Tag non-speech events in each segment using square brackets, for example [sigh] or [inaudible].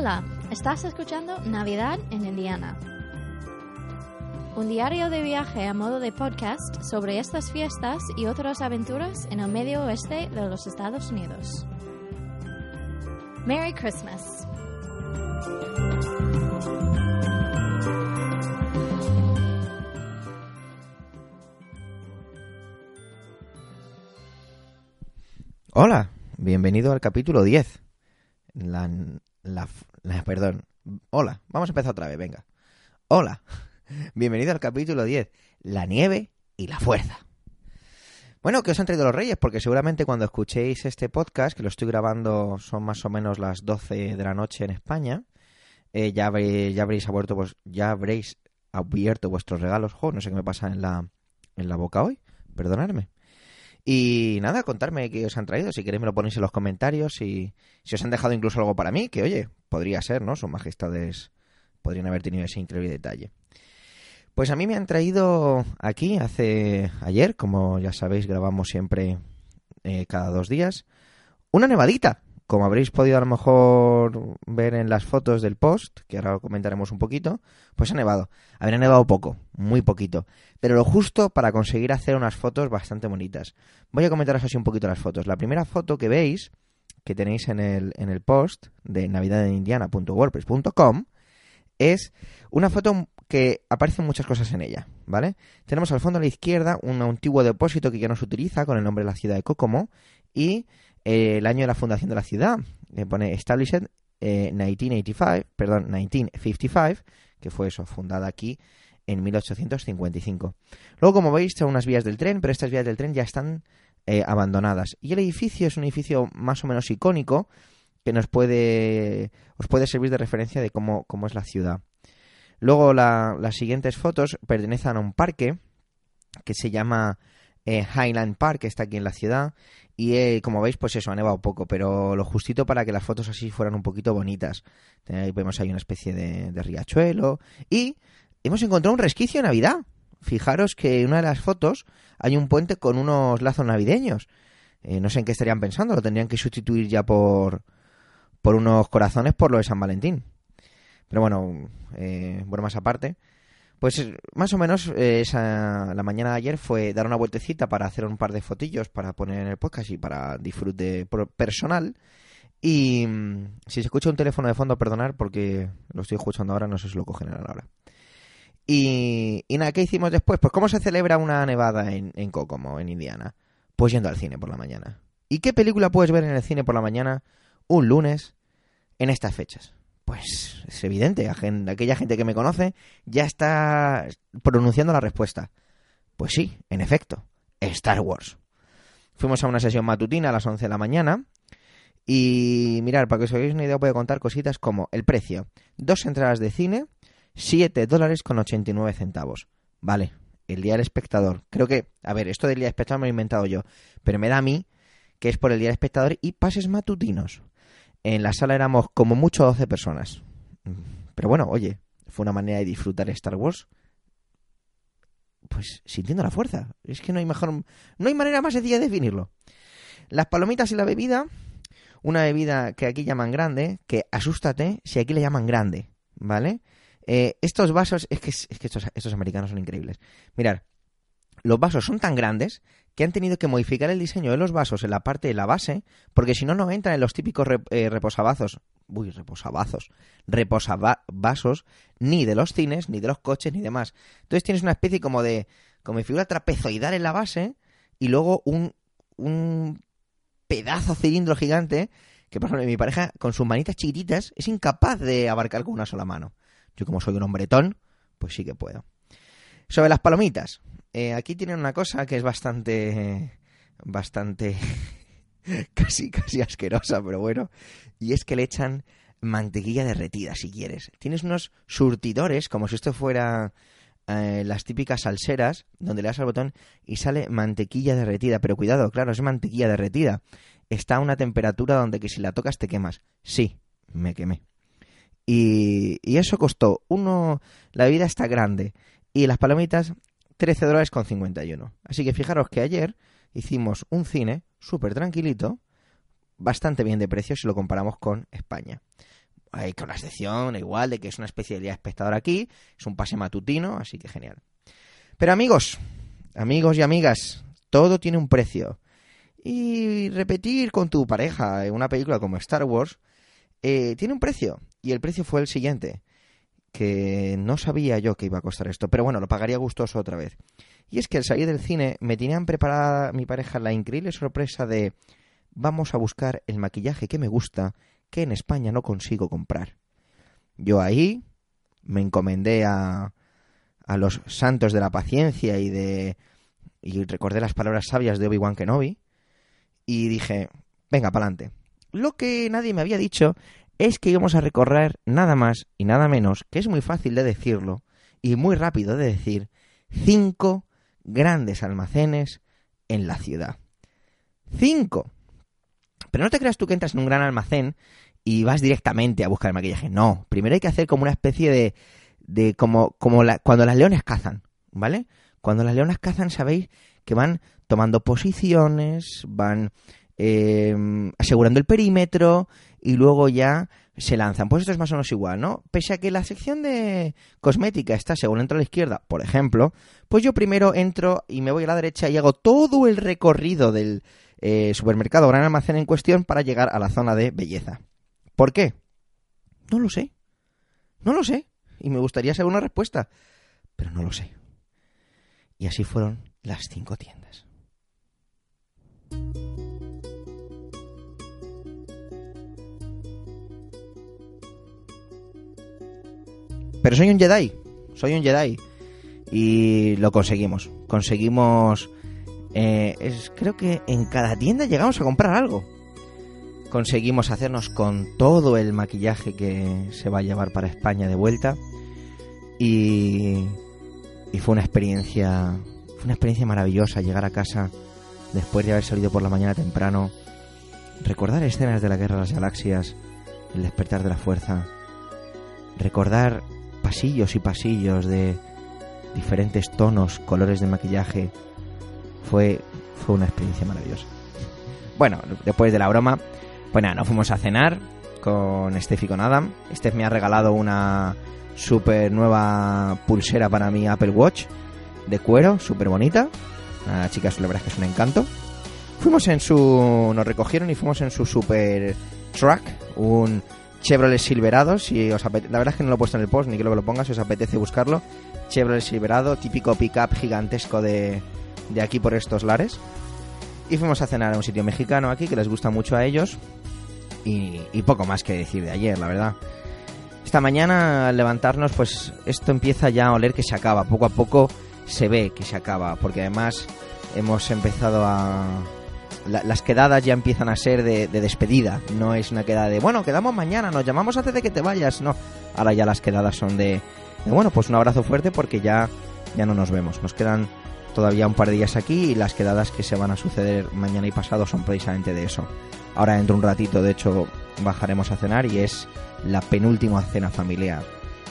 Hola, estás escuchando Navidad en Indiana. Un diario de viaje a modo de podcast sobre estas fiestas y otras aventuras en el medio oeste de los Estados Unidos. Merry Christmas. Hola, bienvenido al capítulo 10. La, la, perdón. Hola, vamos a empezar otra vez, venga. Hola, [laughs] bienvenido al capítulo 10. La nieve y la fuerza. Bueno, ¿qué os han traído los reyes? Porque seguramente cuando escuchéis este podcast, que lo estoy grabando, son más o menos las 12 de la noche en España, eh, ya, habréis, ya, habréis abierto, ya habréis abierto vuestros regalos. Jo, no sé qué me pasa en la, en la boca hoy, perdonadme. Y nada, contarme qué os han traído. Si queréis me lo ponéis en los comentarios y si os han dejado incluso algo para mí, que oye, podría ser, ¿no? Sus majestades podrían haber tenido ese increíble detalle. Pues a mí me han traído aquí hace ayer, como ya sabéis, grabamos siempre eh, cada dos días, una nevadita. Como habréis podido a lo mejor ver en las fotos del post, que ahora comentaremos un poquito, pues ha nevado. Habrá nevado poco, muy poquito, pero lo justo para conseguir hacer unas fotos bastante bonitas. Voy a comentaros así un poquito las fotos. La primera foto que veis, que tenéis en el, en el post de navidadenindiana.wordpress.com, es una foto que aparecen muchas cosas en ella, ¿vale? Tenemos al fondo a la izquierda un antiguo depósito que ya no se utiliza con el nombre de la ciudad de Kokomo y el año de la fundación de la ciudad, que pone Established eh, 1985, perdón, 1955, que fue eso, fundada aquí en 1855. Luego, como veis, son unas vías del tren, pero estas vías del tren ya están eh, abandonadas. Y el edificio es un edificio más o menos icónico que nos puede, os puede servir de referencia de cómo, cómo es la ciudad. Luego, la- las siguientes fotos pertenecen a un parque que se llama eh, Highland Park, que está aquí en la ciudad. Y eh, como veis, pues eso, ha nevado poco, pero lo justito para que las fotos así fueran un poquito bonitas. Ahí vemos ahí una especie de, riachuelo. Y hemos encontrado un resquicio de Navidad. Fijaros que en una de las fotos hay un puente con unos lazos navideños. Eh, no sé en qué estarían pensando, lo tendrían que sustituir ya por, por unos corazones por lo de San Valentín. Pero bueno, eh, bromas aparte. Pues eh, más o menos eh, esa, la mañana de ayer fue dar una vueltecita para hacer un par de fotillos para poner en el podcast y para disfrute personal. Y mm, si se escucha un teléfono de fondo, perdonar porque lo estoy escuchando ahora, no sé si lo cogen ahora. Y, y nada, ¿qué hicimos después? Pues ¿cómo se celebra una nevada en, en Kokomo, en Indiana? Pues yendo al cine por la mañana. ¿Y qué película puedes ver en el cine por la mañana un lunes en estas fechas? Pues es evidente, aquella gente que me conoce ya está pronunciando la respuesta. Pues sí, en efecto, Star Wars. Fuimos a una sesión matutina a las 11 de la mañana y mirar, para que os hagáis una idea, voy a contar cositas como el precio. Dos entradas de cine, 7 dólares con 89 centavos. Vale, el día del espectador. Creo que, a ver, esto del día del espectador me lo he inventado yo, pero me da a mí que es por el día del espectador y pases matutinos. En la sala éramos como mucho 12 personas. Pero bueno, oye, fue una manera de disfrutar Star Wars. Pues sintiendo la fuerza. Es que no hay mejor. No hay manera más sencilla de definirlo. Las palomitas y la bebida. Una bebida que aquí llaman grande. Que asústate si aquí le llaman grande. ¿Vale? Eh, estos vasos. Es que, es que estos, estos americanos son increíbles. Mirar. Los vasos son tan grandes que han tenido que modificar el diseño de los vasos en la parte de la base, porque si no, no entran en los típicos rep- eh, reposabazos, uy, reposabazos, reposavasos, ni de los cines, ni de los coches, ni demás. Entonces tienes una especie como de, como de figura trapezoidal en la base, y luego un, un pedazo cilindro gigante, que por ejemplo mi pareja, con sus manitas chiquititas, es incapaz de abarcar con una sola mano. Yo como soy un hombretón, pues sí que puedo. Sobre las palomitas, eh, aquí tienen una cosa que es bastante, bastante, [laughs] casi, casi asquerosa, pero bueno, y es que le echan mantequilla derretida, si quieres. Tienes unos surtidores, como si esto fuera eh, las típicas salseras, donde le das al botón y sale mantequilla derretida. Pero cuidado, claro, es mantequilla derretida. Está a una temperatura donde que si la tocas te quemas. Sí, me quemé. Y, y eso costó uno, la bebida está grande y las palomitas 13 dólares con 51. Así que fijaros que ayer hicimos un cine súper tranquilito, bastante bien de precio si lo comparamos con España. hay con la excepción igual de que es una día espectador aquí, es un pase matutino, así que genial. Pero amigos, amigos y amigas, todo tiene un precio. Y repetir con tu pareja una película como Star Wars eh, tiene un precio. Y el precio fue el siguiente, que no sabía yo que iba a costar esto, pero bueno, lo pagaría gustoso otra vez. Y es que al salir del cine me tenían preparada mi pareja la increíble sorpresa de vamos a buscar el maquillaje que me gusta que en España no consigo comprar. Yo ahí me encomendé a, a los santos de la paciencia y de y recordé las palabras sabias de Obi-Wan Kenobi y dije, venga, pa'lante. Lo que nadie me había dicho es que íbamos a recorrer nada más y nada menos, que es muy fácil de decirlo y muy rápido de decir, cinco grandes almacenes en la ciudad. Cinco. Pero no te creas tú que entras en un gran almacén y vas directamente a buscar el maquillaje. No, primero hay que hacer como una especie de... de como, como cuando las leones cazan, ¿vale? Cuando las leonas cazan, sabéis que van tomando posiciones, van eh, asegurando el perímetro y luego ya se lanzan. Pues esto es más o menos igual, ¿no? Pese a que la sección de cosmética está según entro a la izquierda, por ejemplo, pues yo primero entro y me voy a la derecha y hago todo el recorrido del eh, supermercado o gran almacén en cuestión para llegar a la zona de belleza. ¿Por qué? No lo sé. No lo sé. Y me gustaría saber una respuesta. Pero no lo sé. Y así fueron las cinco tiendas. Pero soy un Jedi, soy un Jedi. Y lo conseguimos. Conseguimos... Eh, es, creo que en cada tienda llegamos a comprar algo. Conseguimos hacernos con todo el maquillaje que se va a llevar para España de vuelta. Y, y fue una experiencia... Fue una experiencia maravillosa llegar a casa después de haber salido por la mañana temprano. Recordar escenas de la Guerra de las Galaxias, el despertar de la fuerza. Recordar pasillos y pasillos de diferentes tonos, colores de maquillaje. Fue, fue una experiencia maravillosa. Bueno, después de la broma, pues nada, nos fuimos a cenar con Steph y con Adam. Steph me ha regalado una super nueva pulsera para mi Apple Watch de cuero, súper bonita. La chica, la verdad es que es un encanto. Fuimos en su. Nos recogieron y fuimos en su super truck, un Chevrolet Silverado, si os la verdad es que no lo he puesto en el post, ni quiero que lo pongas, si os apetece buscarlo. Chevrolet Silverado, típico pickup gigantesco de, de aquí por estos lares. Y fuimos a cenar a un sitio mexicano aquí que les gusta mucho a ellos. Y, y poco más que decir de ayer, la verdad. Esta mañana al levantarnos, pues esto empieza ya a oler que se acaba. Poco a poco se ve que se acaba, porque además hemos empezado a, las quedadas ya empiezan a ser de, despedida. No es una quedada de, bueno, quedamos mañana, nos llamamos antes de que te vayas. No, ahora ya las quedadas son de, bueno, pues un abrazo fuerte porque ya, ya no nos vemos. Nos quedan todavía un par de días aquí y las quedadas que se van a suceder mañana y pasado son precisamente de eso. Ahora dentro de un ratito, de hecho, bajaremos a cenar y es la penúltima cena familiar.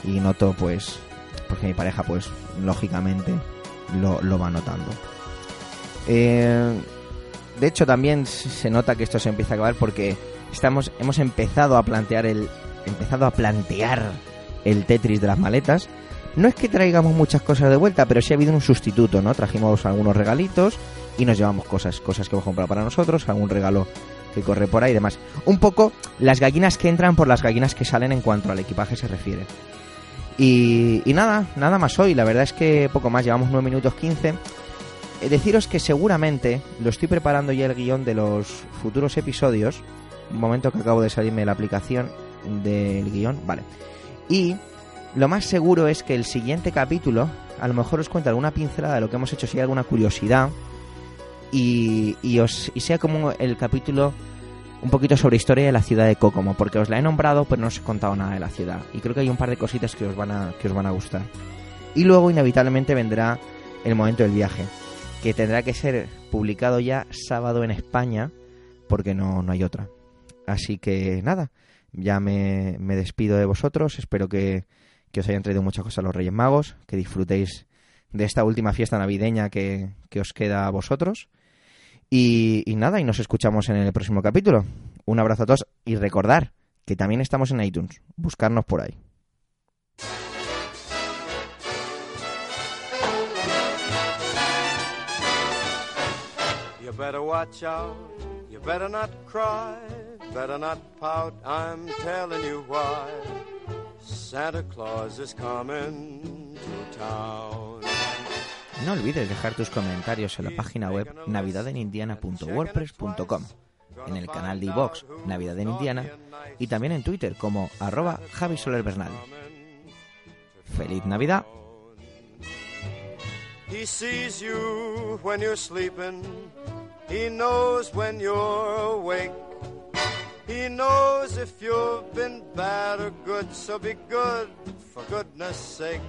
Y noto, pues, porque mi pareja, pues, lógicamente, lo, lo va notando. Eh, de hecho, también se nota que esto se empieza a acabar porque estamos, hemos empezado a plantear el, empezado a plantear el Tetris de las maletas. No es que traigamos muchas cosas de vuelta, pero sí ha habido un sustituto, ¿no? Trajimos algunos regalitos y nos llevamos cosas, cosas que hemos comprado para nosotros, algún regalo que corre por ahí y demás. Un poco las gallinas que entran por las gallinas que salen en cuanto al equipaje se refiere. Y, y nada, nada más hoy. La verdad es que poco más, llevamos 9 minutos 15. Eh, deciros que seguramente lo estoy preparando ya el guion de los futuros episodios. Un momento que acabo de salirme de la aplicación del guion. Vale. Y lo más seguro es que el siguiente capítulo, a lo mejor os cuente alguna pincelada de lo que hemos hecho, si hay alguna curiosidad. Y, y, os, y sea como el capítulo un poquito sobre historia de la ciudad de Kokomo, porque os la he nombrado, pero no os he contado nada de la ciudad. Y creo que hay un par de cositas que os van a, que os van a gustar. Y luego, inevitablemente, vendrá el momento del viaje que tendrá que ser publicado ya sábado en España, porque no, no hay otra. Así que nada, ya me, me despido de vosotros, espero que, que, os hayan traído muchas cosas los Reyes Magos, que disfrutéis de esta última fiesta navideña que, que os queda a vosotros. Y, y nada, y nos escuchamos en el próximo capítulo. Un abrazo a todos y recordar que también estamos en iTunes. Buscarnos por ahí. You better watch out, you better not cry, better not pout, I'm telling you why. Santa Claus is coming to town. No olvides dejar tus comentarios en la página web navidadenindiana.wordpress.com, en el canal de iVox Navidad en Indiana y también en Twitter como arroba Javi Soler Bernal. ¡Feliz Navidad! He sees you when you're sleeping. He knows when you're awake. He knows if you've been bad or good, so be good for goodness sake.